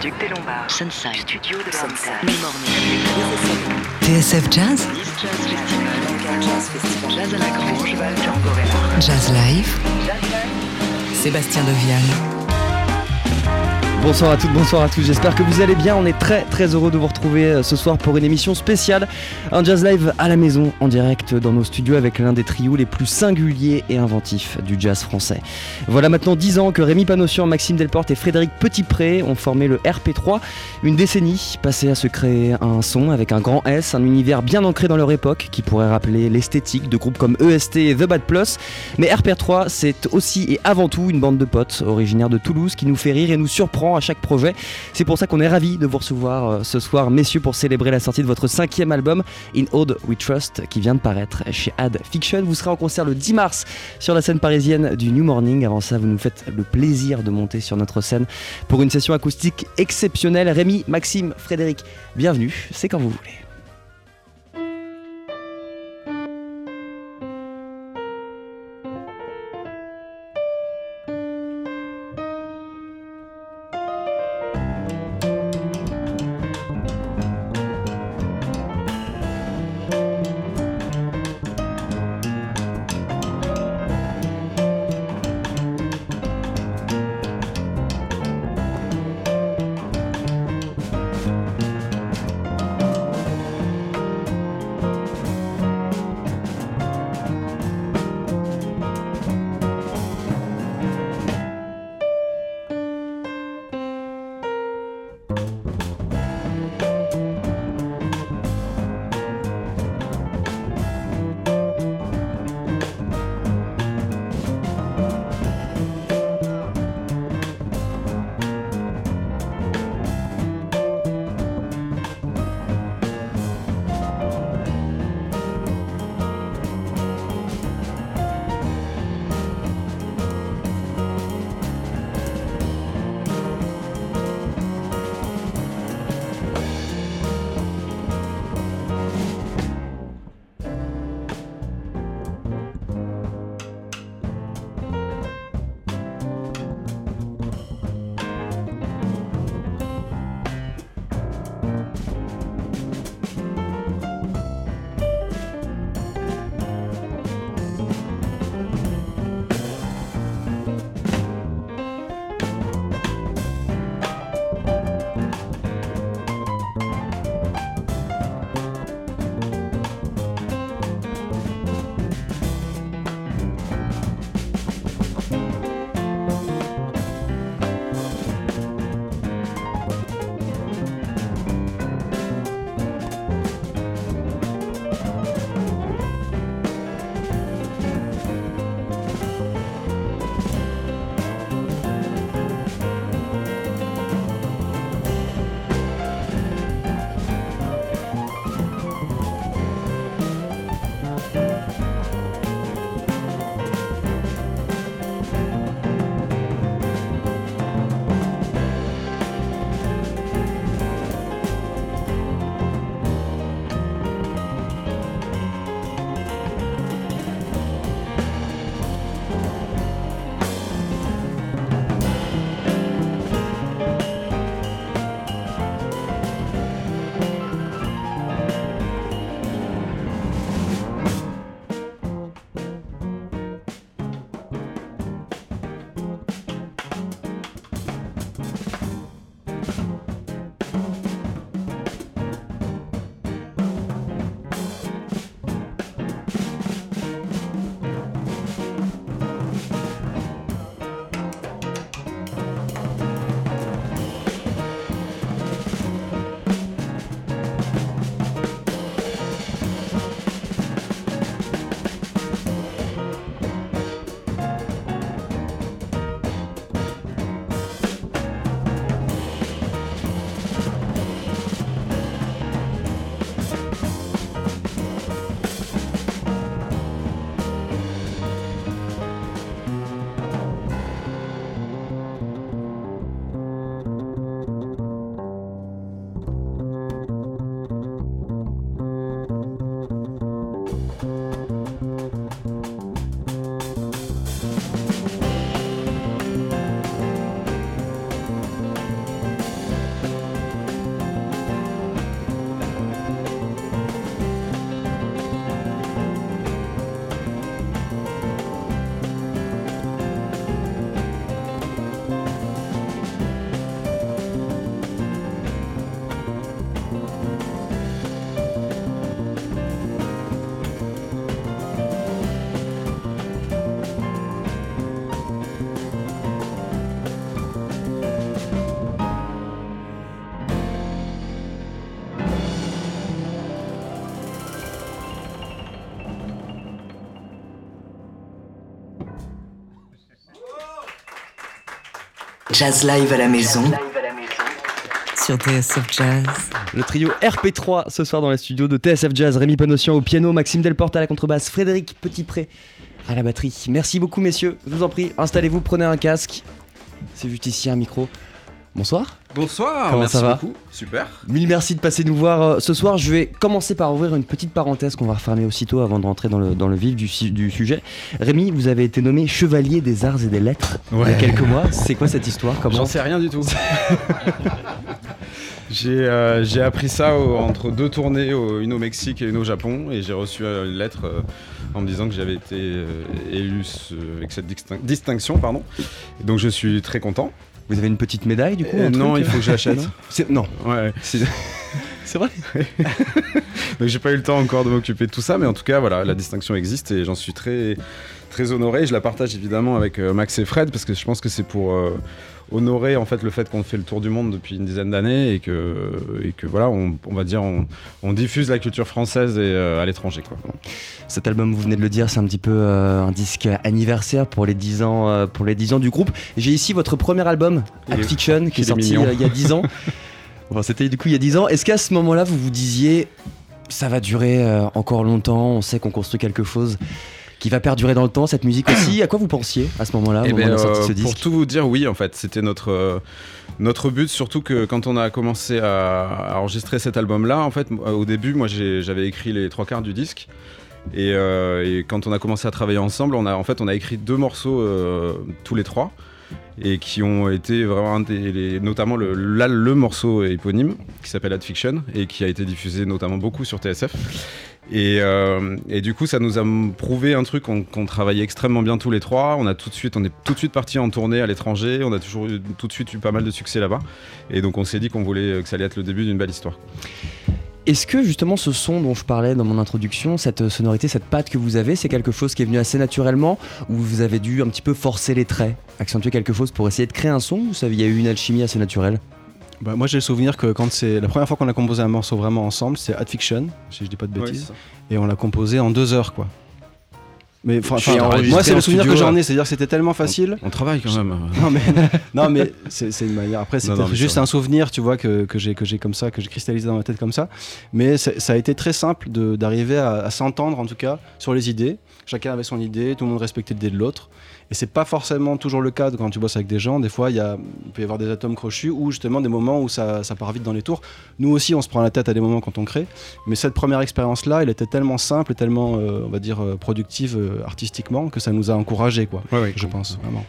Duc des Lombards. Sunside. Studio de Sunside. TSF Jazz, Nice Jazz Festival. Jazz à la Grange. Jazz Live, Sébastien Devial. Bonsoir à toutes, bonsoir à tous, j'espère que vous allez bien. On est très très heureux de vous retrouver euh, ce soir pour une émission spéciale, un jazz live à la maison, en direct dans nos studios avec l'un des trios les plus singuliers et inventifs du jazz français. Voilà maintenant 10 ans que Rémi Panossian, Maxime Delporte et Frédéric Petitpré ont formé le RP3, une décennie passée à se créer un son avec un grand S, un univers bien ancré dans leur époque qui pourrait rappeler l'esthétique de groupes comme EST et The Bad Plus. Mais RP3, c'est aussi et avant tout une bande de potes originaires de Toulouse qui nous fait rire et nous surprend à chaque projet. C'est pour ça qu'on est ravis de vous recevoir euh, ce soir, messieurs, pour célébrer la sortie de votre cinquième album, In Ode We Trust, qui vient de paraître chez Ad Fiction. Vous serez en concert le 10 mars sur la scène parisienne du New Morning. Avant ça, vous nous faites le plaisir de monter sur notre scène pour une session acoustique exceptionnelle. Rémi, Maxime, Frédéric, bienvenue, c'est quand vous voulez. Jazz Live à la maison. Sur TSF Jazz. Le trio RP3 ce soir dans les studios de TSF Jazz. Rémi Panossian au piano, Maxime Delporte à la contrebasse, Frédéric Petitpré à la batterie. Merci beaucoup messieurs, je vous en prie, installez-vous, prenez un casque. C'est juste ici un micro. Bonsoir. Bonsoir, Comment merci ça va beaucoup. Super. Mille merci de passer nous voir euh, ce soir. Je vais commencer par ouvrir une petite parenthèse qu'on va refermer aussitôt avant de rentrer dans le, dans le vif du, sujet. Rémi, vous avez été nommé chevalier des arts et des lettres il y a quelques mois. C'est quoi cette histoire? J'en sais rien du tout. j'ai euh, j'ai appris ça au- entre deux tournées, au- une au Mexique et une au Japon, et j'ai reçu euh, une lettre euh, en me disant que j'avais été euh, élu ce- avec cette distin- distinction. Pardon. Et donc je suis très content. Vous avez une petite médaille du coup Euh, non, truc il faut que j'achète. Non Ouais. c'est c'est vrai Donc j'ai pas eu le temps encore de m'occuper de tout ça, mais en tout cas voilà, la distinction existe et j'en suis très très honoré. Je la partage évidemment avec euh, Max et Fred parce que je pense que c'est pour euh, honorer en fait le fait qu'on fait le tour du monde depuis une dizaine d'années et que et que voilà, on, on va dire on, on diffuse la culture française et, euh, à l'étranger quoi. Cet album, vous venez de le dire, c'est un petit peu euh, un disque anniversaire pour les 10 ans, euh, pour les 10 ans du groupe. J'ai ici votre premier album, Act Fiction, qui est sorti il y a 10 ans. C'était du coup il y a 10 ans. Est-ce qu'à ce moment-là, vous vous disiez, ça va durer encore longtemps, on sait qu'on construit quelque chose qui va perdurer dans le temps, cette musique aussi À quoi vous pensiez à ce moment-là, au Eh moment ben, euh, pour tout vous dire, oui, en fait, c'était notre, euh, notre but, surtout que quand on a commencé à, à enregistrer cet album-là, en fait, au début, moi, j'avais écrit les trois quarts du disque. Et, euh, et quand on a commencé à travailler ensemble, on a, en fait, on a écrit deux morceaux euh, tous les trois. Et qui ont été vraiment, un des- les- notamment le, là, le morceau éponyme qui s'appelle Ad Fiction et qui a été diffusé notamment beaucoup sur TSF. Et, euh, et du coup, ça nous a prouvé un truc qu'on travaillait extrêmement bien tous les trois. On a tout de suite, on est tout de suite parti en tournée à l'étranger. On a toujours eu, tout de suite eu pas mal de succès là-bas. Et donc, on s'est dit qu'on voulait euh, que ça allait être le début d'une belle histoire. Est-ce que justement ce son dont je parlais dans mon introduction, cette sonorité, cette patte que vous avez, c'est quelque chose qui est venu assez naturellement ou vous avez dû un petit peu forcer les traits, accentuer quelque chose pour essayer de créer un son ou il y a eu une alchimie assez naturelle? Bah, moi j'ai le souvenir que quand c'est la première fois qu'on a composé un morceau vraiment ensemble, c'est Ad Fiction, si je dis pas de bêtises, et on l'a composé en deux heures quoi. Mais moi c'est le souvenir que j'en ai, c'est-à-dire que c'était tellement facile. On travaille quand même. Non mais, non, mais c'est une manière. Après c'est juste un souvenir, tu vois, que, que j'ai que j'ai comme ça, que j'ai cristallisé dans ma tête comme ça. Mais ça a été très simple d'arriver à, à s'entendre en tout cas sur les idées. Chacun avait son idée, tout le monde respectait l'idée de l'autre. Et c'est pas forcément toujours le cas quand tu bosses avec des gens. Des fois, il y a, il peut y avoir des atomes crochus ou justement des moments où ça, ça part vite dans les tours. Nous aussi, on se prend la tête à des moments quand on crée. Mais cette première expérience-là, elle était tellement simple et tellement, euh, on va dire, euh, productive euh, artistiquement que ça nous a encouragés, quoi. Ouais, ouais, Je pense, vraiment.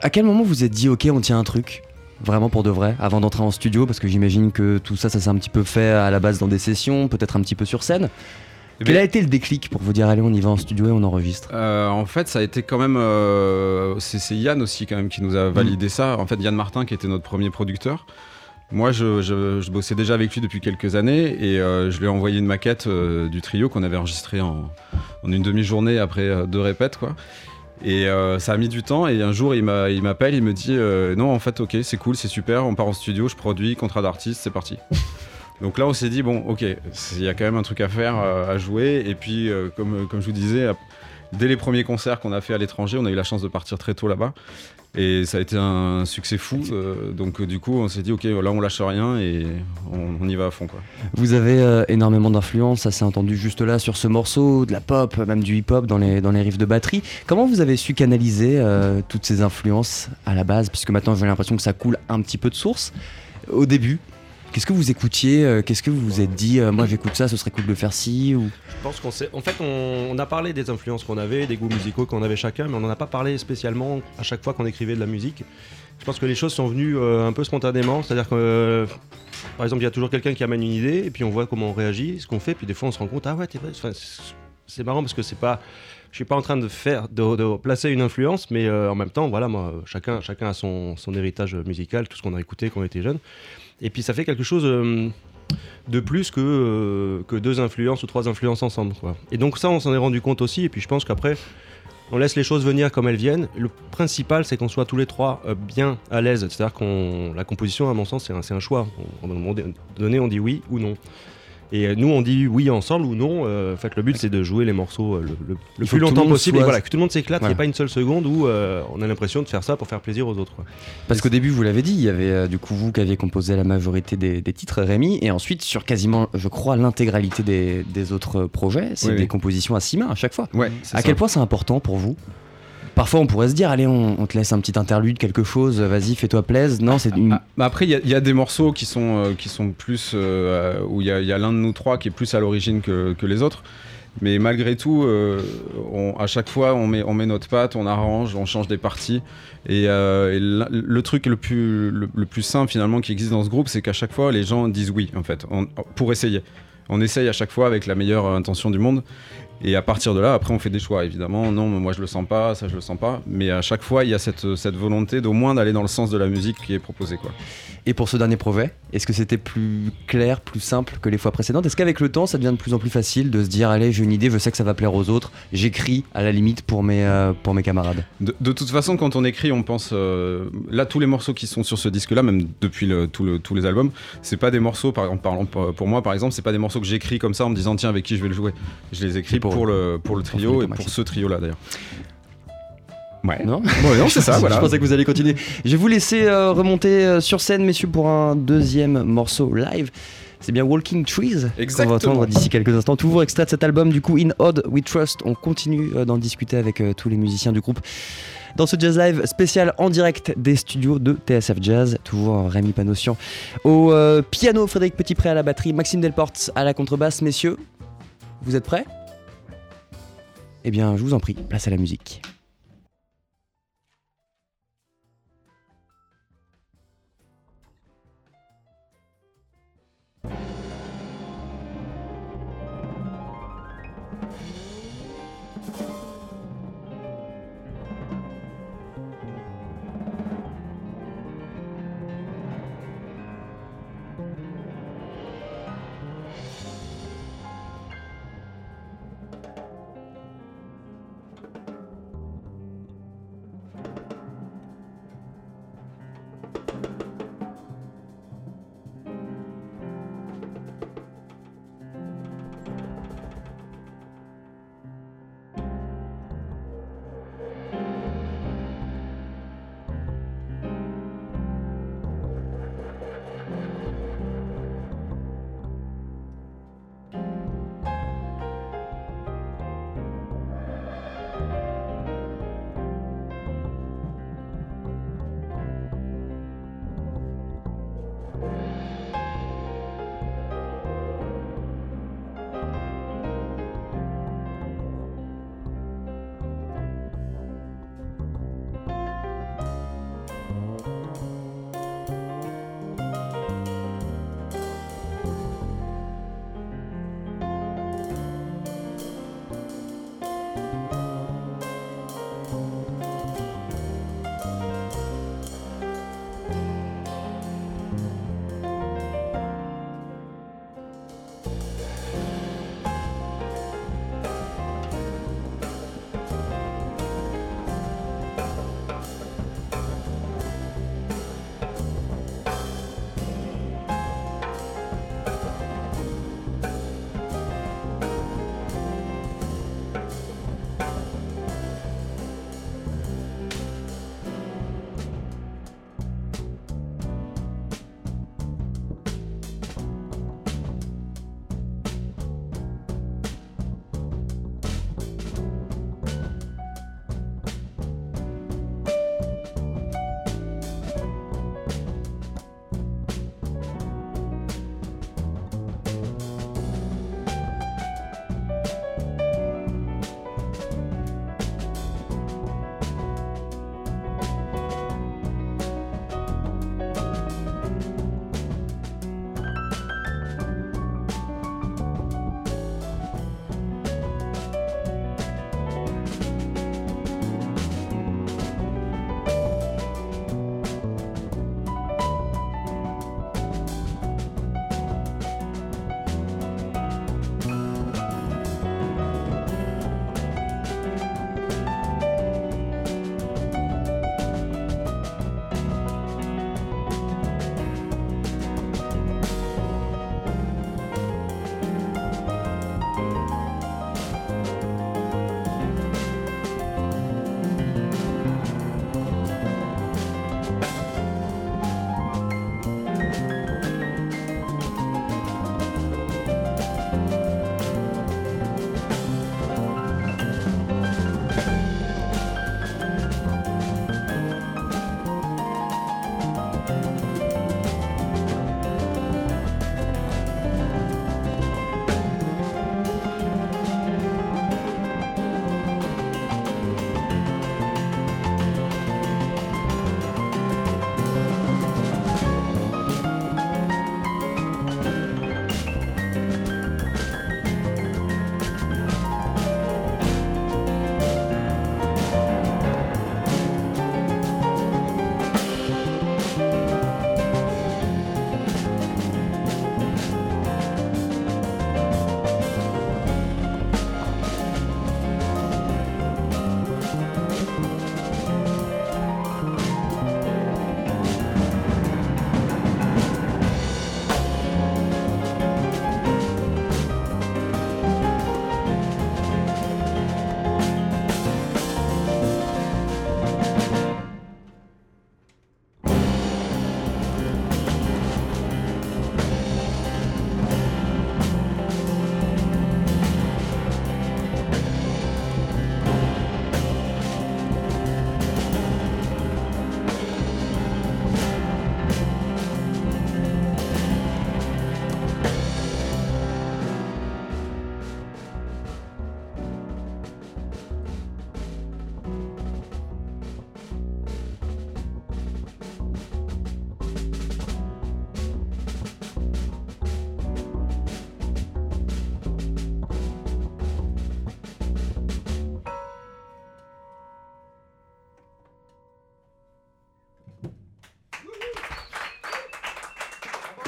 À quel moment vous êtes dit ok on tient un truc Vraiment pour de vrai, avant d'entrer en studio, parce que j'imagine que tout ça, ça s'est un petit peu fait à la base dans des sessions, peut-être un petit peu sur scène. Eh Quel a été le déclic pour vous dire allez on y va en studio et on enregistre? Euh, en fait, ça a été quand même. euh, c'est Yann aussi, quand même, qui nous a validé ça. En fait, Yann Martin, qui était notre premier producteur. Moi, je, je- je bossais déjà avec lui depuis quelques années et euh, je lui ai envoyé une maquette euh, du trio qu'on avait enregistré en, en une demi-journée après euh, deux répètes, quoi. Et ça a mis du temps et un jour il m'a- il m'appelle, il me dit non en fait ok c'est cool c'est super on part en studio je produis contrat d'artiste c'est parti. Donc là on s'est dit bon ok il y a quand même un truc à faire euh, à jouer et puis euh, comme, comme je vous disais dès les premiers concerts qu'on a fait à l'étranger on a eu la chance de partir très tôt là-bas et ça a été un succès fou euh, donc euh, du coup on s'est dit ok là on lâche rien et on, y va à fond. Vous avez euh, énormément d'influence, ça s'est entendu juste là sur ce morceau, de la pop, même du hip-hop dans les, dans les riffs de batterie. Comment vous avez su canaliser euh, toutes ces influences à la base? Puisque maintenant j'ai l'impression que ça coule un petit peu de source. Au début, qu'est-ce que vous écoutiez euh, Qu'est-ce que vous vous êtes dit euh, Moi j'écoute ça, ce serait cool de faire ci. Je pense qu'on. En fait, on, a parlé des influences qu'on avait, des goûts musicaux qu'on avait chacun, mais on n'en a pas parlé spécialement à chaque fois qu'on écrivait de la musique. Je pense que les choses sont venues euh, un peu spontanément, c'est-à-dire que, par exemple, il y a toujours quelqu'un qui amène une idée, et puis on voit comment on réagit, ce qu'on fait, puis des fois on se rend compte, ah ouais, c'est- marrant parce que c'est pas. Je suis pas en train de faire, de, placer une influence, mais en même temps, voilà, chacun, chacun a son, son héritage musical, tout ce qu'on a écouté quand on était jeune. Et puis ça fait quelque chose. euh, de plus que, euh, que deux influences ou trois influences ensemble. Quoi. Et donc ça, on s'en est rendu compte aussi. Et puis je pense qu'après, on laisse les choses venir comme elles viennent. Le principal, c'est qu'on soit tous les trois euh, bien à l'aise. C'est-à-dire qu'on la composition, à mon sens, c'est un, un choix. On- un moment donné, on dit oui ou non. Et euh, nous, on dit oui ensemble ou non. Euh, en fait, le but, c'est de jouer les morceaux euh, le, le- le Il faut plus longtemps possible. soit- Et voilà, que tout le monde s'éclate, qu'il n'y ait pas une seule seconde où on a l'impression de faire ça pour faire plaisir aux autres. quoi. Parce qu'au début, vous l'avez dit, il y avait du coup vous qui aviez composé la majorité des, des titres, Rémi, et ensuite sur quasiment, je crois, l'intégralité des, des autres projets, c'est Oui, des oui. compositions à six mains à chaque fois. Ouais, À ça. quel point c'est important pour vous? Parfois, on pourrait se dire, allez, on, on te laisse un petit interlude, quelque chose, vas-y, fais-toi plaisir. Non, c'est. Ah, bah après, il y, a- des morceaux qui sont, euh, qui sont plus. euh, où il y a, l'un de nous trois qui est plus à l'origine que, les autres. Mais malgré tout, euh, à chaque fois, on met, on met notre patte, on arrange, on change des parties. Et, le truc le plus, le, plus simple finalement qui existe dans ce groupe, c'est qu'à chaque fois, les gens disent oui, en fait, pour essayer. On essaye à chaque fois avec la meilleure intention du monde. Et à partir de là, après, on fait des choix, évidemment. Non, moi, je le sens pas, ça, je le sens pas. Mais à chaque fois, il y a cette, cette volonté d'au moins d'aller dans le sens de la musique qui est proposée, quoi. Et pour ce dernier projet, est-ce que c'était plus clair, plus simple que les fois précédentes? Est-ce qu'avec le temps, ça devient de plus en plus facile de se dire, allez, j'ai une idée, je sais que ça va plaire aux autres, j'écris à la limite pour mes, euh, pour mes camarades? De, de toute façon, quand on écrit, on pense. euh, là, tous les morceaux qui sont sur ce disque-là, même depuis le- tout le- tous les albums, c'est pas des morceaux, par exemple, pour, moi, par exemple, c'est pas des morceaux que j'écris comme ça en me disant, tiens, avec qui je vais le jouer? Je les écris pour- pour, le, pour le trio et pour ce trio-là, d'ailleurs. Ouais. Non? C'est ça, voilà. Je pensais que vous alliez continuer. Je vais vous laisser euh, remonter euh, sur scène, messieurs, pour un deuxième morceau live. C'est bien Walking Trees qu'on va entendre d'ici quelques instants. Toujours extrait de cet album, du coup, In Odd We Trust. On continue euh, d'en discuter avec tous les musiciens du groupe. Dans ce Jazz Live spécial en direct des studios de TSF Jazz, toujours Rémi Panossian au piano, Frédéric Petitpré à la batterie, Maxime Delporte à la contrebasse. Messieurs, vous êtes prêts? Eh bien, je vous en prie, place à la musique.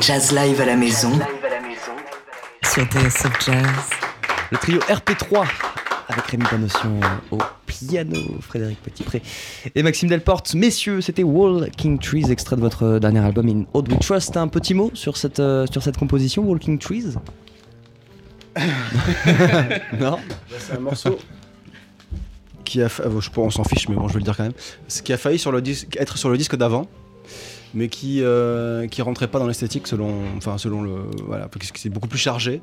Jazz Live à la maison. Sur TSF Jazz. Le trio RP3 avec Rémi Panotion au piano, Frédéric Petitpré et Maxime Delporte. Messieurs, c'était Walking Trees, extrait de votre dernier album In Old We Trust. Un petit mot sur cette, euh, sur cette composition, Walking Trees Non C'est un morceau qui a, fa- euh, je, on s'en fiche, mais bon, je vais le dire quand même. Ce qui a failli sur le disque, être sur le disque d'avant, mais qui euh, qui rentrait pas dans l'esthétique selon, enfin selon le, voilà, parce que c'est beaucoup plus chargé.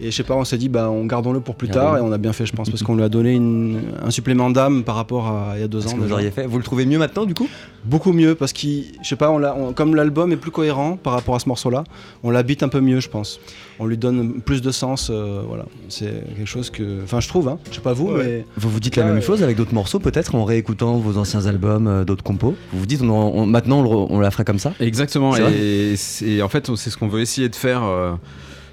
Et je sais pas, on s'est dit, bah, on gardons-le pour plus tard, et on a bien fait, je pense, parce qu'on lui a donné une- un supplément d'âme par rapport à il y a deux Ce ans. que vous auriez fait. Vous le trouvez mieux maintenant du coup? Beaucoup mieux parce que, je sais pas, on l'a- on- comme l'album est plus cohérent par rapport à ce morceau-là, on l'habite un peu mieux, je pense. On lui donne plus de sens, euh, voilà. C'est quelque chose que, enfin, je trouve, hein. Je sais pas vous, mais Vous vous dites la même ouais. chose avec d'autres morceaux peut-être en réécoutant vos anciens albums, euh, d'autres compos Vous vous dites on, on- maintenant on, on la ferait comme ça Exactement. Et en fait c'est ce qu'on veut essayer de faire euh,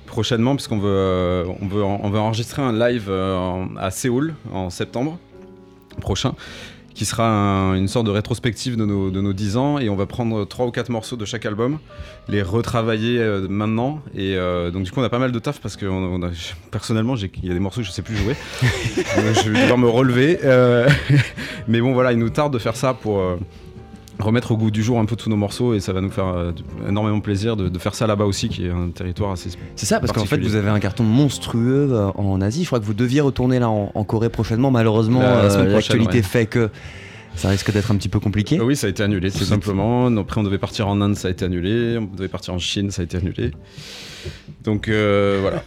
prochainement puisqu'on veut euh, on veut on veut enregistrer un live euh, à Séoul en septembre prochain qui sera un- une sorte de rétrospective de nos, de nos 10 ans et on va prendre trois ou quatre morceaux de chaque album, les retravailler euh, maintenant et euh, donc du coup on a pas mal de taf parce que on, on a- personnellement il y a des morceaux que je sais plus jouer donc je vais devoir me relever euh, mais bon voilà il nous tarde de faire ça pour remettre au goût du jour un peu tous nos morceaux et ça va nous faire euh, énormément plaisir de, de faire ça là-bas aussi qui est un territoire assez C'est ça, parce qu'en fait, vous avez un carton monstrueux euh, en Asie. Je crois que vous deviez retourner là en, en Corée prochainement. Malheureusement, La- la euh, l'actualité ouais. fait que ça risque d'être un petit peu compliqué. Oui ça a été annulé tout simplement après on devait partir en Inde ça a été annulé on devait partir en Chine ça a été annulé donc euh, voilà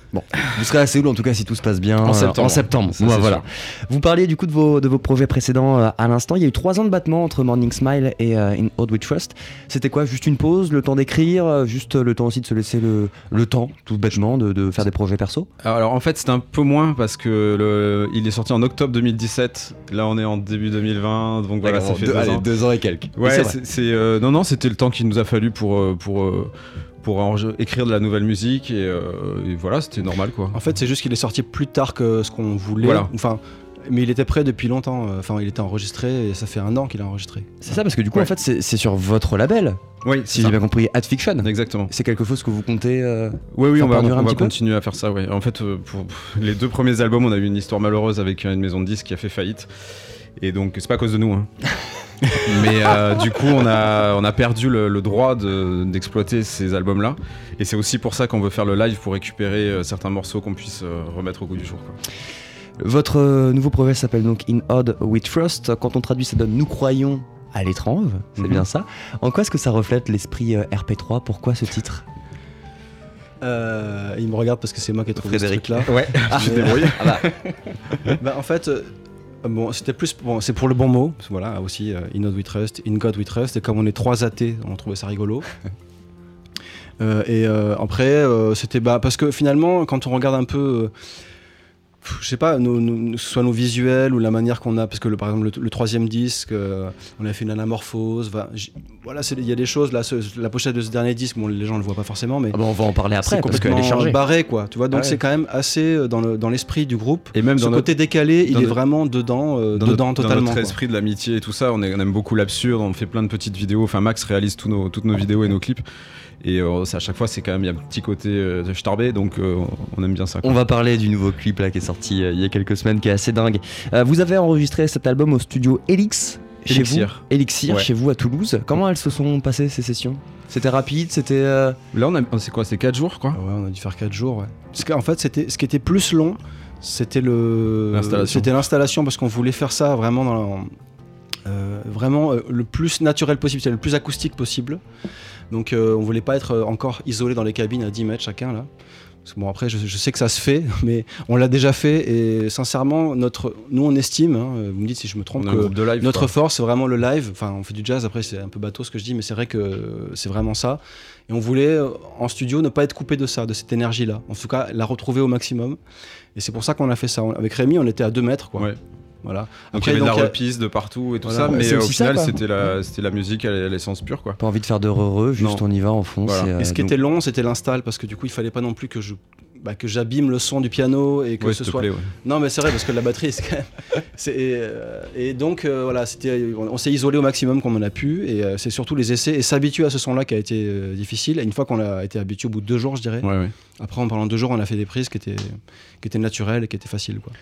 Vous serez à Séoul en tout cas si tout se passe bien En euh, septembre. en septembre. Ça, Ouais, c'est voilà. sûr. Vous parliez du coup de vos, de vos projets précédents euh, à l'instant. Il y a eu trois ans de battement entre Morning Smile et euh, In Old We Trust. C'était quoi? Juste une pause, le temps d'écrire, euh, juste le temps aussi de se laisser le, le temps, tout bêtement, de, de faire des projets perso? Alors en fait c'était un peu moins parce que le, il est sorti en octobre 2017 là on est en début 2020 donc voilà ça fait deux, ans deux ans et quelques. Ouais, c'est c'est c'est, euh, non non, c'était le temps qu'il nous a fallu pour euh, pour euh, pour écrire de la nouvelle musique et, euh, et voilà, c'était normal quoi. En fait, c'est juste qu'il est sorti plus tard que ce qu'on voulait. Voilà. Enfin, mais il était prêt depuis longtemps. euh, Enfin, il était enregistré et ça fait un an qu'il a enregistré. C'est ça, parce que du coup, Ouais. en fait, c'est c'est sur votre label, Oui, si j'ai bien compris, Ad Fiction. Exactement. C'est quelque chose que vous comptez. euh, Oui, oui, on va, on va continuer à faire ça. Ouais. En fait, euh, pour les deux premiers albums, on a eu une histoire malheureuse avec une maison de disques qui a fait faillite. Et donc, c'est pas à cause de nous. hein. Mais euh, du coup, on a, on a perdu le, le droit de- d'exploiter ces albums-là. Et c'est aussi pour ça qu'on veut faire le live pour récupérer euh, certains morceaux qu'on puisse euh, remettre au goût du jour. quoi. Votre euh, nouveau projet s'appelle donc In Odd We Trust. Quand on traduit, ça donne Nous croyons à l'étrange. C'est Mhm. bien ça. En quoi est-ce que ça reflète l'esprit euh, RP3 Pourquoi ce titre? Euh, il me regarde parce que c'est moi qui ai trouvé Frédéric. ce truc-là. Ouais, je suis débrouillé. Bah, en fait, euh, bon, c'était plus, bon, c'est pour le bon mot. Voilà, aussi, euh, In God We Trust, In God We Trust. Et comme on est trois athées, on trouvait ça rigolo. Euh, et euh, après, euh, c'était bah, parce que finalement, quand on regarde un peu, je sais pas, nos, nos- que ce soit nos visuels ou la manière qu'on a, parce que le, par exemple le, le troisième disque, euh, on a fait une anamorphose. va- voilà, il y a des choses là. ce- la pochette de ce dernier disque, bon, les gens le voient pas forcément, mais Ah bah, On va en parler après parce qu'elle est chargée. barré, quoi. Tu vois, donc Ah ouais. c'est quand même assez euh, dans le- dans l'esprit du groupe. Et même Ce dans notre, côté décalé, il dans est notre- vraiment dedans, euh, dans dedans notre, dans totalement. notre quoi. esprit de l'amitié et tout ça, on, est- on aime beaucoup l'absurde, on fait plein de petites vidéos. Enfin, Max réalise tous nos, toutes nos vidéos et nos clips. Et euh, c'est à chaque fois, c'est quand même, il y a un petit côté euh, de starbé, donc euh, on aime bien ça. quoi. On va parler du nouveau clip là qui est sorti euh, il y a quelques semaines, qui est assez dingue. Euh, vous avez enregistré cet album au studio Elix. Chez Élixir. vous, Elixir, Ouais. chez vous à Toulouse. Comment elles se sont passées ces sessions? C'était rapide, c'était. euh, Là, on a, c'est quoi C'est 4 jours, quoi? Ouais, on a dû faire 4 jours. Ouais. Parce qu'en fait, c'était ce qui était plus long, c'était le L'installation. C'était l'installation parce qu'on voulait faire ça vraiment dans vraiment euh, le plus naturel possible, le plus acoustique possible. Donc euh, on voulait pas être euh, encore isolé dans les cabines à 10 mètres chacun là. Parce que bon après je, je sais que ça se fait, mais on l'a déjà fait et sincèrement notre, nous on estime, hein, vous me dites si je me trompe, que groupe de live. notre quoi. force, c'est vraiment le live. Enfin, on fait du jazz, après, c'est un peu bateau ce que je dis, mais c'est vrai que c'est vraiment ça. Et on voulait, euh, en studio, ne pas être coupé de ça, de cette énergie-là. En tout cas, la retrouver au maximum. Et c'est pour ça qu'on a fait ça. Avec Rémi, on était à 2 mètres, quoi. Ouais. Voilà. Donc Après, il y avait de la a- reprise de partout et tout Voilà, ça, mais euh, au final, c'était la, c'était la musique à l'essence pure, quoi. Pas envie de faire de heureux, juste Non. on y va en fond. Voilà. c'est, euh, Et ce qui donc- était long, c'était l'install, parce que du coup, il fallait pas non plus que je bah, que j'abîme le son du piano et que Ouais, ce soit. plaît, ouais. Non, mais c'est vrai parce que la batterie, c'est quand même. et, euh, et donc euh, voilà, c'était, on, on s'est isolé au maximum comme on a pu et euh, c'est surtout les essais et s'habituer à ce son-là qui a été euh, difficile. Et une fois qu'on a été habitué au bout de deux jours, je dirais. Ouais, ouais. Après, en pendant deux jours, on a fait des prises qui étaient, qui étaient naturelles et qui étaient faciles. Quoi.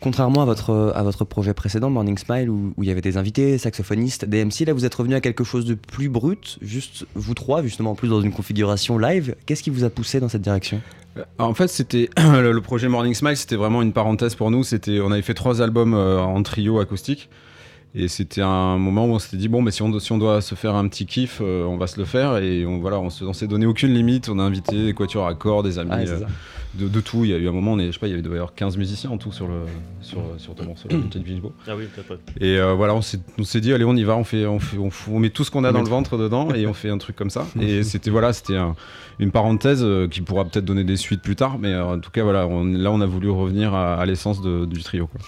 Contrairement à votre, à votre projet précédent, Morning Smile, où, où il y avait des invités, saxophonistes, des MC, là vous êtes revenu à quelque chose de plus brut, juste vous trois, justement en plus dans une configuration live. Qu'est-ce qui vous a poussé dans cette direction? Euh, En fait, c'était le projet Morning Smile, c'était vraiment une parenthèse pour nous. C'était, on avait fait trois albums euh, en trio acoustique, et c'était un moment où on s'était dit bon, mais si on, do- si on doit se faire un petit kiff, euh, on va se le faire. Et on voilà, on se- on s'est donné aucune limite. On a invité des quatuors à corps, des amis. De, de tout. Il y a eu un moment, on est, je sais pas, il y avait devait y avoir 15 musiciens en tout sur le sur, sur ton morceau. Ah oui, peut-être. Et euh, voilà, on s'est, on s'est dit, allez, on y va, on, fait, on, fait, on, f- on met tout ce qu'on a dans le ventre dedans et on fait un truc comme ça. Et c'était voilà, c'était un- une parenthèse euh, qui pourra peut-être donner des suites plus tard, mais euh, en tout cas, voilà, on- là, on a voulu revenir à, à l'essence de- du trio. Quoi.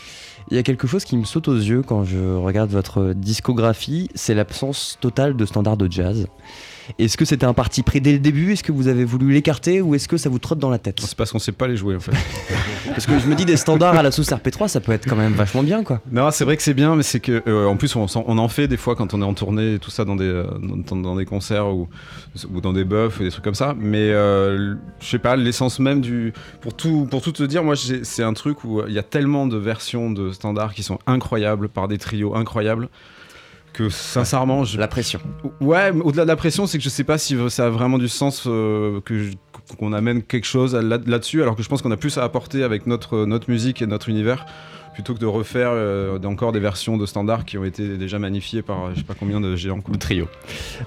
Il y a quelque chose qui me saute aux yeux quand je regarde votre discographie, c'est l'absence totale de standards de jazz. Est-ce que c'était un parti pris dès le début? Est-ce que vous avez voulu l'écarter ou est-ce que ça vous trotte dans la tête? C'est parce qu'on sait pas les jouer en fait. Parce que je me dis des standards à la sauce RP3, ça peut être quand même vachement bien quoi. non, c'est vrai que c'est bien, mais c'est que euh, en plus, on, en fait des fois quand on est en tournée et tout ça dans des, euh, dans, dans des concerts ou, ou dans des buffs ou des trucs comme ça. Mais euh, je sais pas, l'essence même du. Pour tout, pour tout te dire, moi, c'est un truc où euh, il y a tellement de versions de standards qui sont incroyables par des trios incroyables que sincèrement, je, La pression. Ouais, mais au-delà de la pression, c'est que je sais pas si ça a vraiment du sens euh, que je- qu'on amène quelque chose là- là-dessus, alors que je pense qu'on a plus à apporter avec notre, notre musique et notre univers, plutôt que de refaire euh, encore des versions de standards qui ont été déjà magnifiées par je sais pas combien de géants. quoi. trio.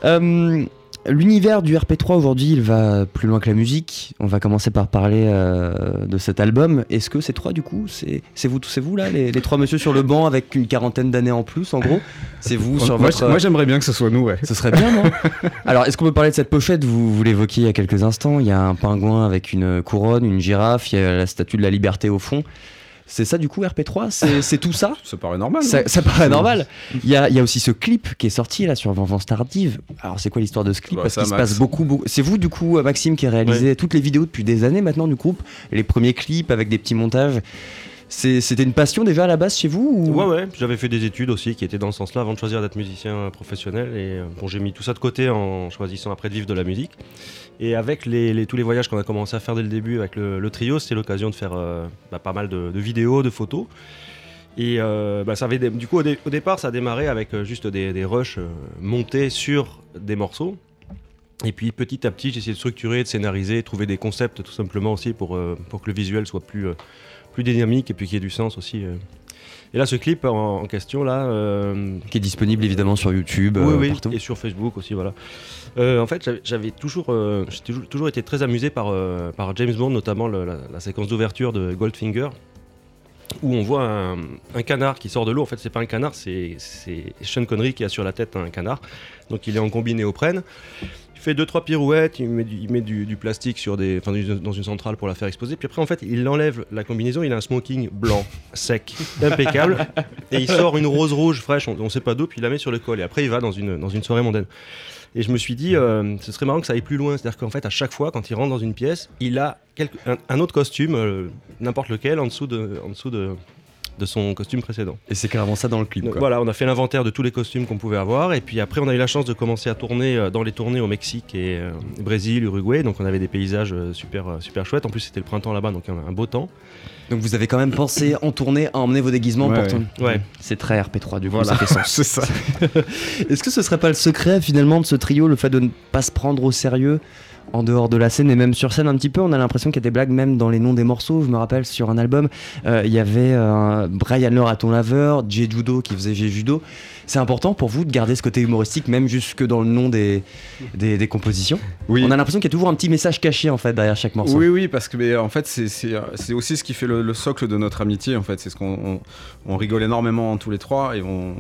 Euh, L'univers du RP3 aujourd'hui, il va plus loin que la musique. On va commencer par parler euh, de cet album. Est-ce que ces trois, du coup, c'est vous, c'est vous là, les, les trois monsieur sur le banc avec une quarantaine d'années en plus, en gros? C'est vous sur moi, votre. moi, j'aimerais bien que ce soit nous, ouais. Ce serait bien, non? Alors, est-ce qu'on peut parler de cette pochette? Vous, vous l'évoquiez il y a quelques instants. Il y a un pingouin avec une couronne, une girafe, il y a la statue de la liberté au fond. C'est ça, du coup, RP3 C'est tout ça Ça paraît normal. ça, paraît normal. Il y a, il y a aussi ce clip qui est sorti là sur Vengeance Tardive. Alors c'est quoi l'histoire de ce clip Bah, Parce qu'il se Max. passe beaucoup, beaucoup. C'est vous du coup, euh, Maxime, qui a réalisé toutes les vidéos depuis des années maintenant du groupe. Les premiers clips avec des petits montages. C'était une passion déjà à la base chez vous ou... Ouais, ouais, j'avais fait des études aussi qui étaient dans ce sens-là avant de choisir d'être musicien professionnel. Et euh, bon, j'ai mis tout ça de côté en choisissant après de vivre de la musique. Et avec tous les voyages qu'on a commencé à faire dès le début avec le, trio, c'était l'occasion de faire euh, bah, pas mal de, vidéos, de photos. Et euh, bah, ça avait du coup, au, dé- au départ, ça a démarré avec euh, juste des, rushs montés sur des morceaux. Et puis petit à petit, j'ai essayé de structurer, de scénariser, de trouver des concepts tout simplement aussi pour, pour que le visuel soit plus, plus dynamique et puis qu'il y ait du sens aussi. Et là, ce clip en, en question, là, euh, Qui est disponible évidemment sur YouTube, oui, euh, oui, partout. et sur Facebook aussi, voilà. Euh, en fait, j'avais- toujours, j'ai toujours, été très amusé par, par James Bond, notamment le- la, la séquence d'ouverture de Goldfinger, où on voit un, un canard qui sort de l'eau. En fait, c'est pas un canard, c'est Sean Connery qui a sur la tête un canard. Donc, il est en combiné au prenne. Il fait deux trois pirouettes, il met du, il met du, du plastique sur des, enfin, dans une centrale pour la faire exploser. Puis après, en fait, il enlève la combinaison. Il a un smoking blanc, sec, impeccable, et il sort une rose rouge fraîche. On, on sait pas d'où, puis il la met sur le col. Et après, il va dans une dans une soirée mondaine. Et je me suis dit, euh, ce serait marrant que ça aille plus loin. C'est-à-dire qu'en fait, à chaque fois, quand il rentre dans une pièce, il a quelque- un, un autre costume, euh, n'importe lequel, en dessous de, en dessous de, de son costume précédent. Et c'est carrément ça dans le clip. Donc quoi. voilà, on a fait l'inventaire de tous les costumes qu'on pouvait avoir. Et puis après, on a eu la chance de commencer à tourner euh, dans les tournées au Mexique et euh, Brésil, Uruguay. Donc on avait des paysages euh, super, euh, super chouettes. En plus, c'était le printemps là-bas, donc un, un beau temps. Donc vous avez quand même pensé en tournée à emmener vos déguisements Ouais, pour ouais. tourner. Ouais. C'est très RP3 du coup, Voilà. ça fait sens. c'est ça. Est-ce que ce serait pas le secret finalement de ce trio, le fait de ne pas se prendre au sérieux en dehors de la scène et même sur scène un petit peu On a l'impression qu'il y a des blagues même dans les noms des morceaux. Je me rappelle sur un album, euh, il y avait euh, Brian Le Raton Laveur, Jay Judo qui faisait Jay Judo. C'est important pour vous de garder ce côté humoristique même jusque dans le nom des, des, des compositions? Oui. On a l'impression qu'il y a toujours un petit message caché en fait derrière chaque morceau. Oui, oui, parce que mais, en fait, c'est- aussi ce qui fait le, le socle de notre amitié. En fait, c'est ce qu'on on, on rigole énormément tous les trois et on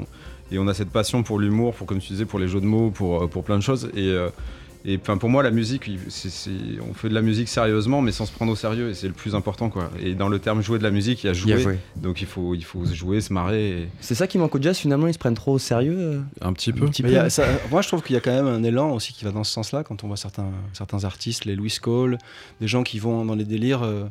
et on a cette passion pour l'humour, pour comme tu disais, pour les jeux de mots, pour euh, pour plein de choses. Et euh, Et enfin, pour moi, la musique, on fait de la musique sérieusement, mais sans se prendre au sérieux, et c'est le plus important, quoi. Et dans le terme jouer de la musique, il y a jouer, donc il faut, il faut se jouer, se marrer, et- C'est ça qui manque au jazz, finalement, ils se prennent trop au sérieux euh, un petit peu. un petit Mais peu. il y a ça- moi, je trouve qu'il y a quand même un élan aussi qui va dans ce sens-là quand on voit certains, certains artistes, les Louis Cole, des gens qui vont dans les délires, euh,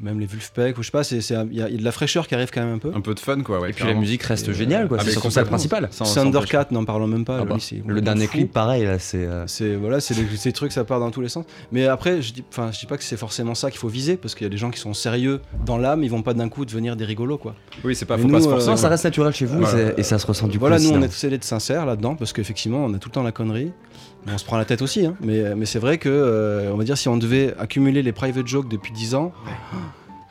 même les Vulfpeck, ou je sais pas, il y, a il y a de la fraîcheur qui arrive quand même un peu. Un peu de fun, quoi. Ouais, Et puis la musique reste Et, euh, géniale, quoi. Ah, c'est son concept complètement. principal. Thundercat, n'en parlons même pas. Ah bah, le complètement dernier fou. clip, pareil, là, c'est. euh, C'est voilà, c'est ces trucs, ça part dans tous les sens. Mais après, je dis, enfin, je dis pas que c'est forcément ça qu'il faut viser, parce qu'il y a des gens qui sont sérieux dans l'âme, ils vont pas d'un coup devenir des rigolos, quoi. Oui, c'est pas, faut pas nous, se euh, forcer. Non, quoi. ça reste naturel chez vous, Voilà. et ça se ressent du coup. voilà, nous, on est tous d'être sincères là-dedans, parce qu'effectivement, on a tout le temps la connerie. Bon, on se prend la tête aussi, hein, mais, mais c'est vrai que, euh, on va dire, si on devait accumuler les private jokes depuis 10 ans,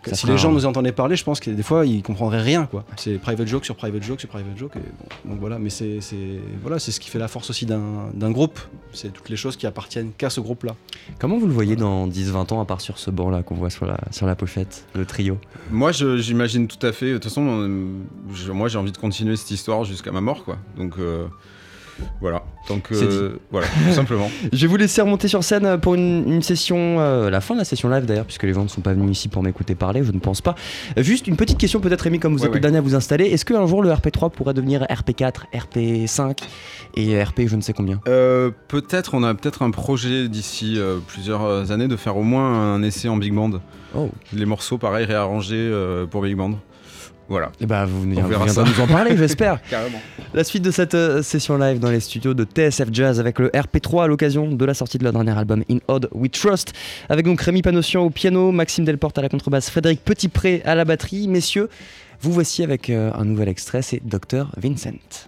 que si les gens nous entendaient parler, je pense que des fois, ils comprendraient rien, quoi. C'est private joke sur private joke sur private joke, et bon, donc voilà. Mais c'est c'est- voilà, c'est ce qui fait la force aussi d'un d'un groupe. C'est toutes les choses qui appartiennent qu'à ce groupe-là. Comment vous le voyez dans 10-20 ans, à part sur ce banc-là qu'on voit sur la, sur la pochette, le trio? Moi, je- j'imagine tout à fait. De toute façon, euh, je- moi, j'ai envie de continuer cette histoire jusqu'à ma mort, quoi. Donc, euh, voilà. Donc, euh, voilà, tout simplement. Je vais vous laisser remonter sur scène pour une, une session, euh, la fin de la session live d'ailleurs, puisque les gens ne sont pas venus ici pour m'écouter parler, je ne pense pas. Euh, Juste une petite question, peut-être Rémi, comme vous Ouais, êtes le dernier à vous installer, est-ce qu'un jour le RP3 pourrait devenir RP4, RP5 et RP je ne sais combien? Euh, peut-être, on a peut-être un projet d'ici euh, plusieurs années de faire au moins un essai en big band. Oh. Les morceaux, pareil, réarrangés euh, pour big band. Voilà. Et bah vous, On vous verra viendrez ça. nous en parler, j'espère. Carrément. La suite de cette euh, session live dans les studios de TSF Jazz avec le RP3 à l'occasion de la sortie de leur dernier album In Odd We Trust. Avec donc Rémi Panossian au piano, Maxime Delporte à la contrebasse, Frédéric Petitpré à la batterie. Messieurs, vous voici avec euh, un nouvel extrait, c'est Dr Vincent.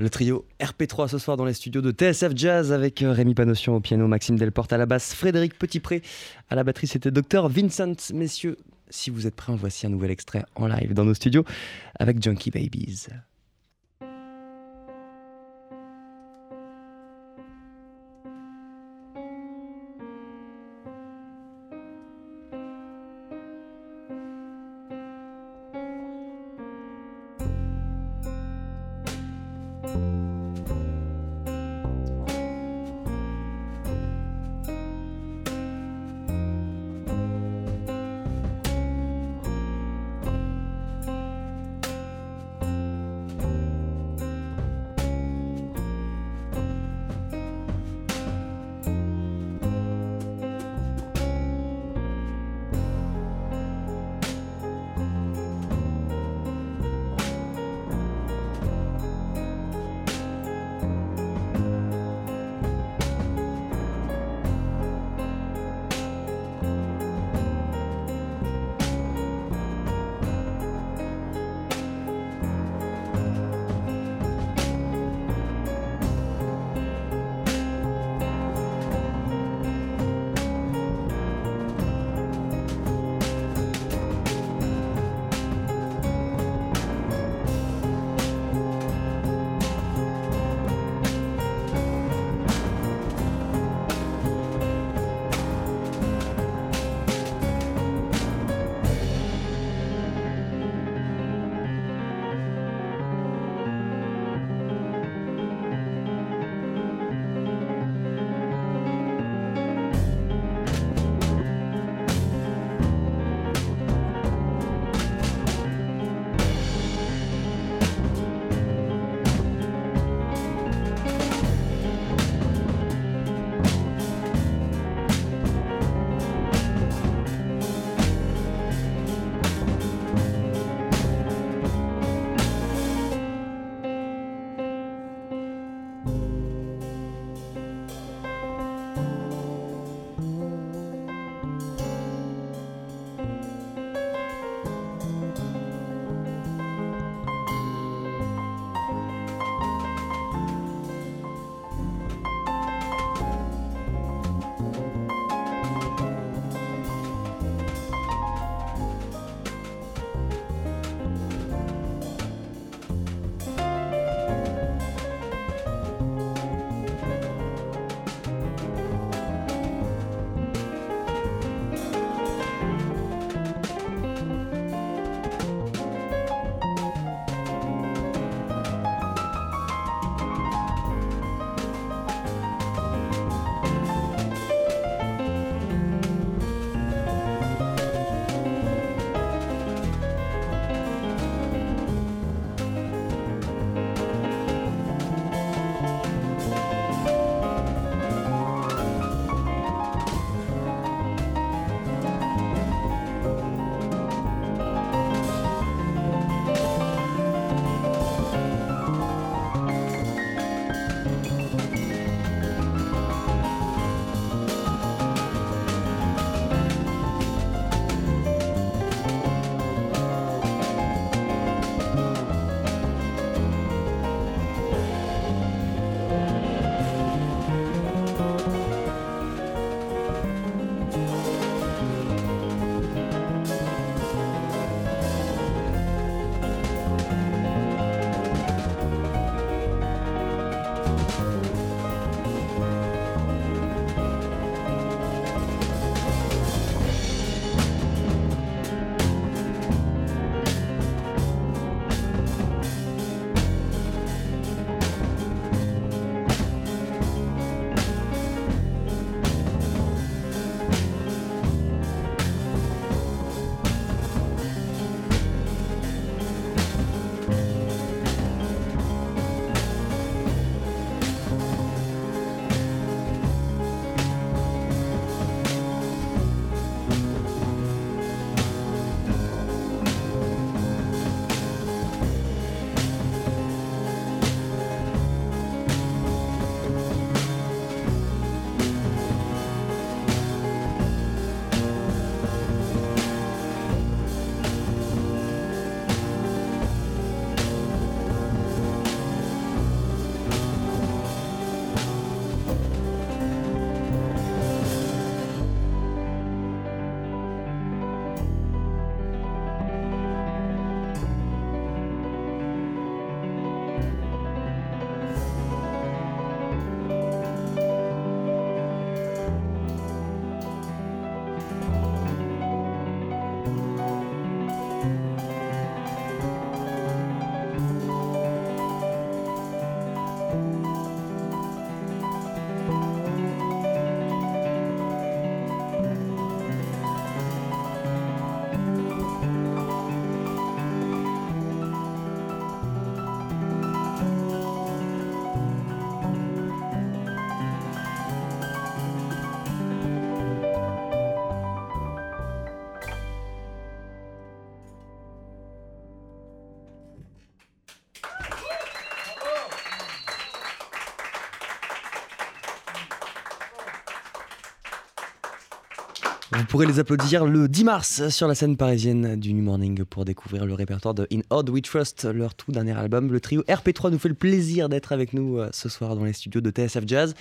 Le trio RP3 ce soir dans les studios de TSF Jazz avec euh, Rémi Panossian au piano, Maxime Delporte à la basse, Frédéric Petitpré à la batterie, c'était Docteur Vincent. Messieurs, si vous êtes prêts, voici un nouvel extrait en live dans nos studios avec Junkie Babies. Vous pourrez les applaudir le 10 mars sur la scène parisienne du New Morning pour découvrir le répertoire de In Odd We Trust, leur tout dernier album. Le trio RP3 nous fait le plaisir d'être avec nous euh, ce soir dans les studios de TSF Jazz.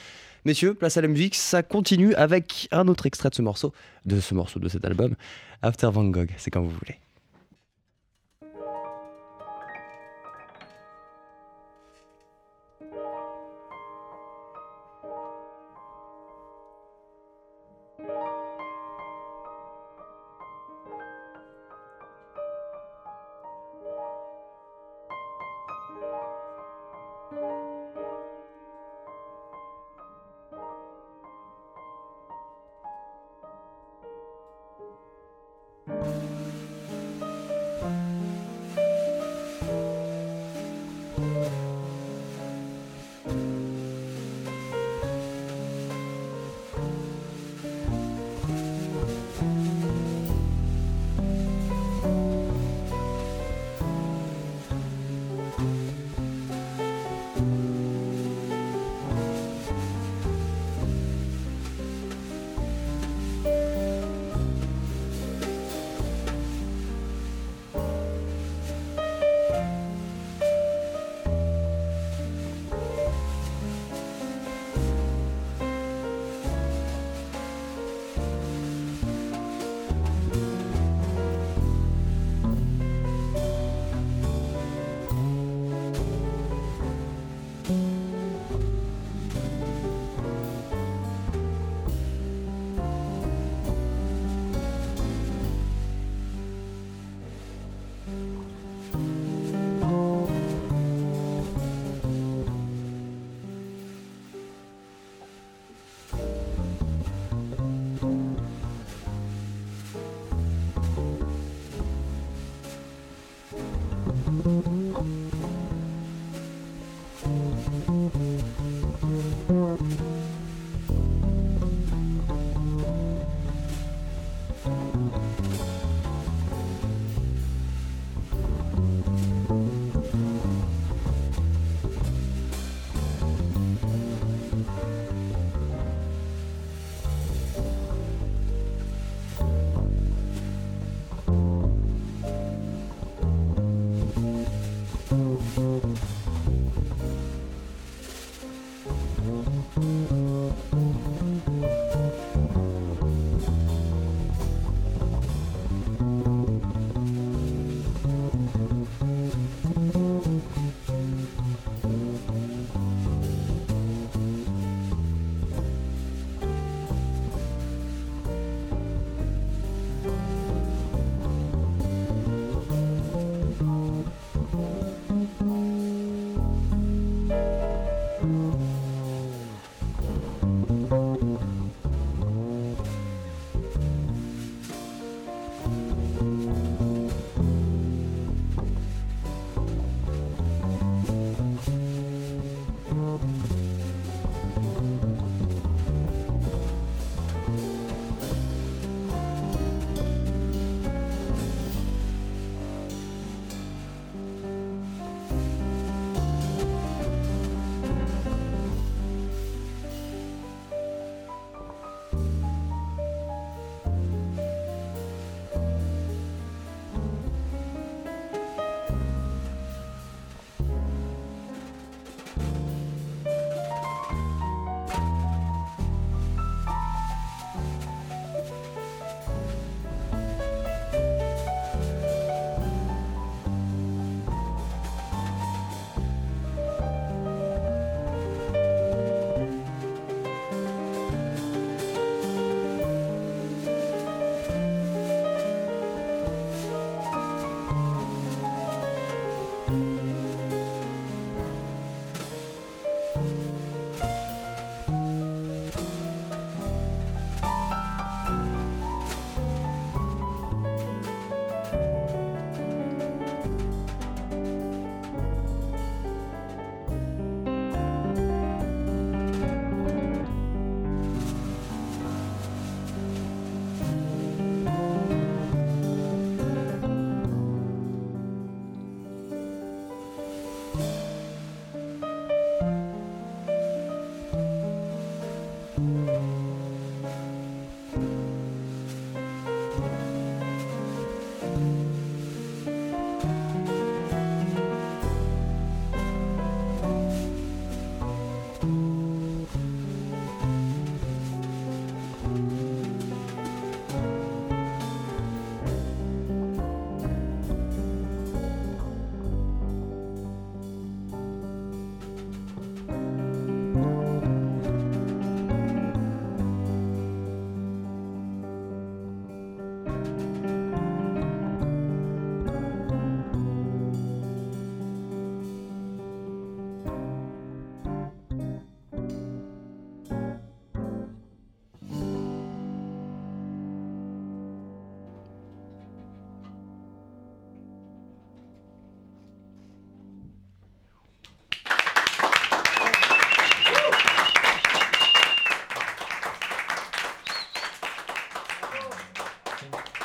Messieurs, place à la musique, ça continue avec un autre extrait de ce morceau, de ce morceau de cet album, After Van Gogh, c'est quand vous voulez.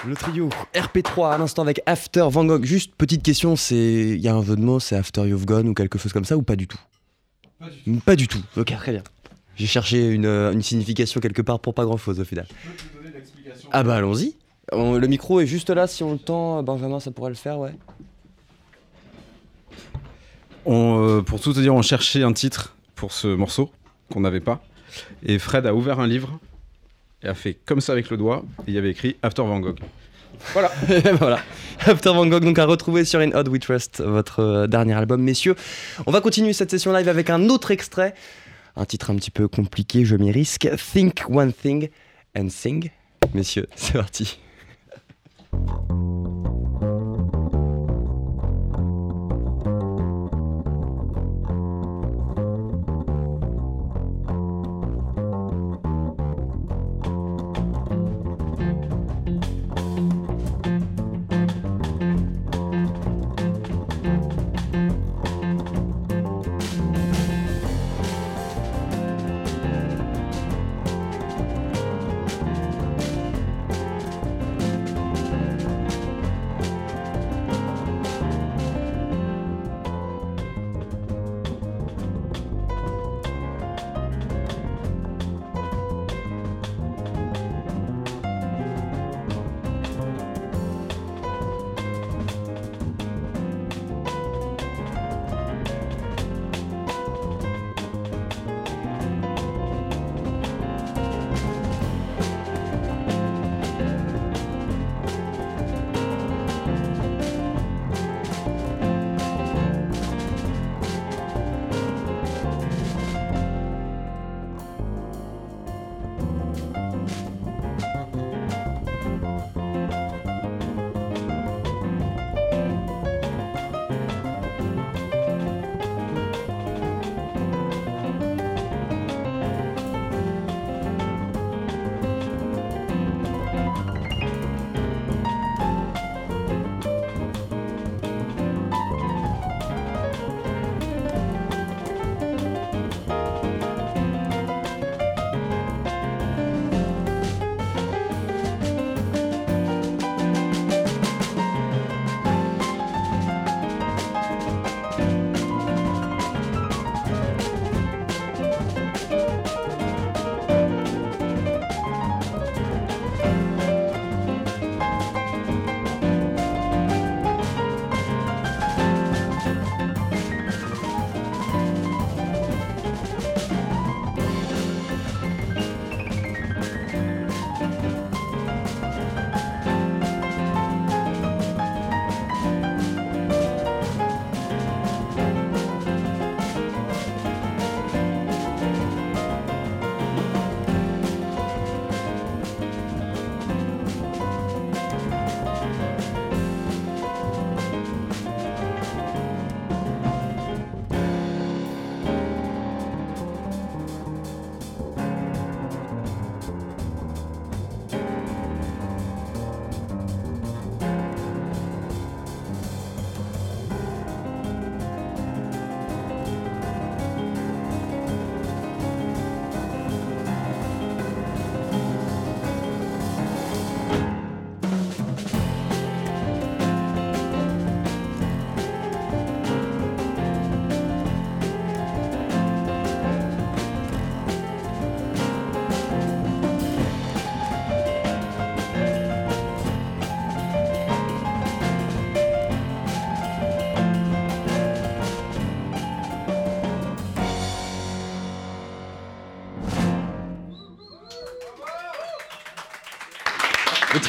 Le trio RP3 à l'instant avec After Van Gogh. Juste petite question, c'est il y a un jeu de mots, c'est After You've Gone ou quelque chose comme ça ou pas du tout? Pas du tout. Ok, très bien. J'ai cherché une, une signification quelque part pour pas grand chose au final. Ah bah allons-y. On- Le micro est juste là, si on le tend, Benjamin, ça pourrait le faire, ouais. On, euh, pour tout te dire, on cherchait un titre pour ce morceau qu'on n'avait pas. Et Fred a ouvert un livre et a fait comme ça avec le doigt. Il y avait écrit After Van Gogh. Voilà. voilà. After Van Gogh, donc à retrouver sur In Odd We Trust, votre euh, dernier album, messieurs. On va continuer cette session live avec un autre extrait. Un titre un petit peu compliqué, je m'y risque. Think One Thing and Sing. Messieurs, c'est parti.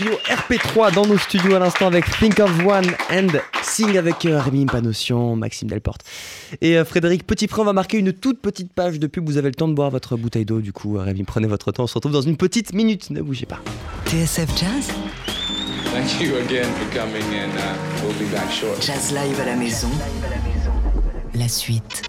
Trio RP3 dans nos studios à l'instant avec Think of One and Sing avec euh, Rémi Panossian, Maxime Delporte et euh, Frédéric Petitfré. On va marquer une toute petite page de pub. Vous avez le temps de boire votre bouteille d'eau. Du coup, euh, Rémi, prenez votre temps. On se retrouve dans une petite minute. Ne bougez pas. TSF Jazz? Thank you again for coming, and uh, we'll be back shortly. Jazz Live à la maison. La suite.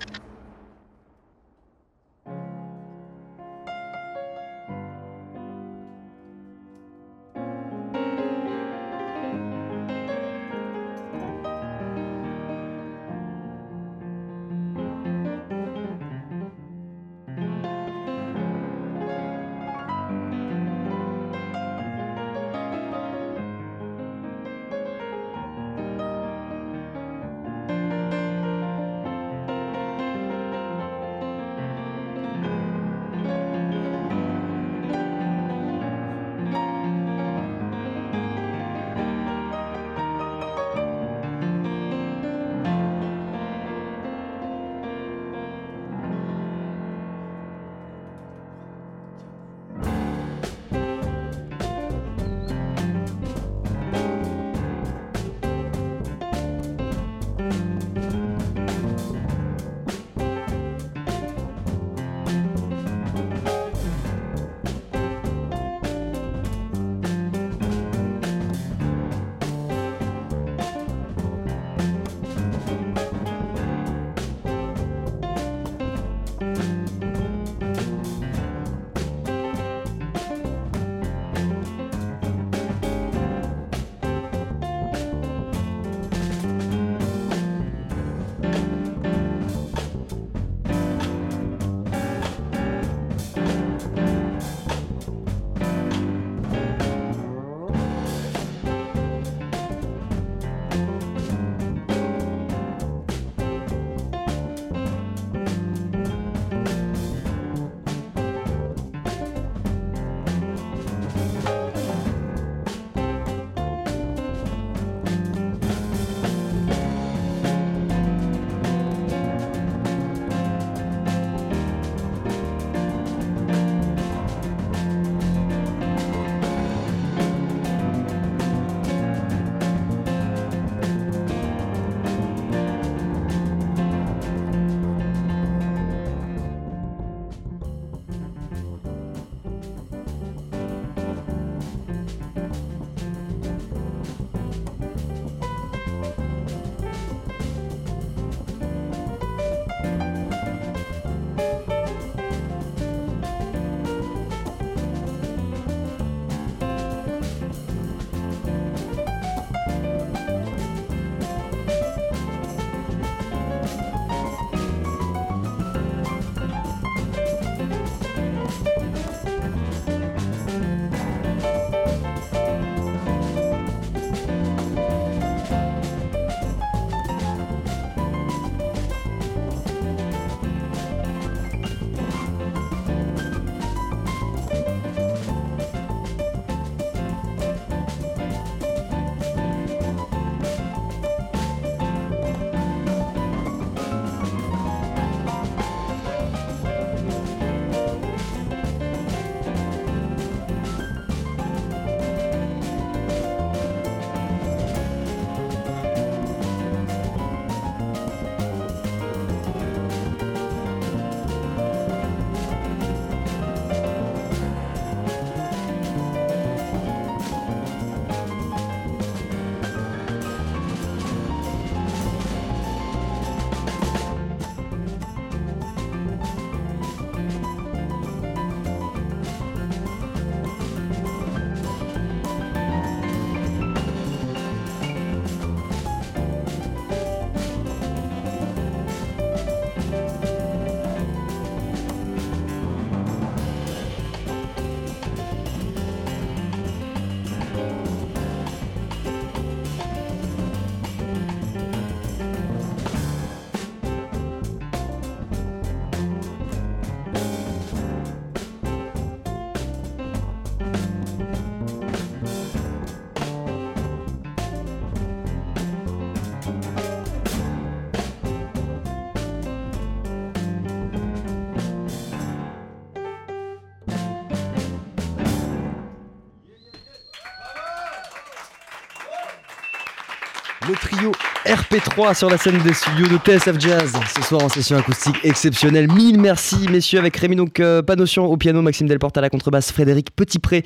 Le trio RP3 sur la scène des studios de TSF Jazz. Ce soir en session acoustique exceptionnelle. Mille merci, messieurs, avec Rémi donc euh, au piano, Maxime Delporte à la contrebasse, Frédéric Petitpré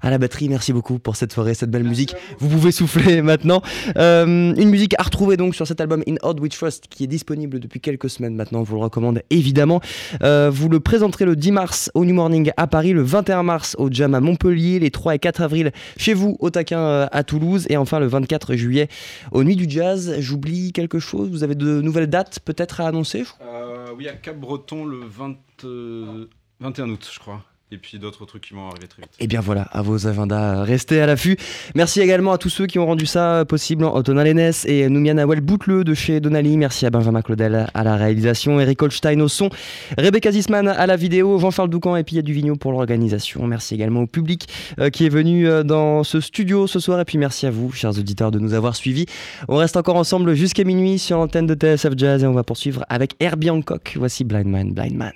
à la batterie. Merci beaucoup pour cette soirée, cette belle musique. Vous pouvez souffler maintenant. Euh, une musique à retrouver donc sur cet album In Odd We Trust qui est disponible depuis quelques semaines maintenant. On vous le recommande évidemment. Euh, vous le présenterez le 10 mars au New Morning à Paris, le 21 mars au Jam à Montpellier, les 3 et 4 avril chez vous au Taquin euh, à Toulouse et enfin le 24 juillet aux Nuits du Jazz. J'oublie quelque chose? Vous avez de nouvelles dates peut-être à annoncer Euh, oui, à Cap-Breton le 20, euh, 21 août, je crois. Et puis d'autres trucs qui vont arriver très vite. Et bien voilà, à vos agendas, restez à l'affût. Merci également à tous ceux qui ont rendu ça possible, Antonin Lennes et Noumian Awel Boutleux de chez Donali. Merci à Benjamin Claudel à la réalisation, Eric Holstein au son, Rebecca Zisman à la vidéo, Jean-Charles Doucan et Pia Duvigneau pour l'organisation. Merci également au public euh, qui est venu euh, dans ce studio ce soir. Et puis merci à vous, chers auditeurs, de nous avoir suivis. On reste encore ensemble jusqu'à minuit sur l'antenne de TSF Jazz et on va poursuivre avec Herbie Hancock. Voici Blind Man, Blind Man.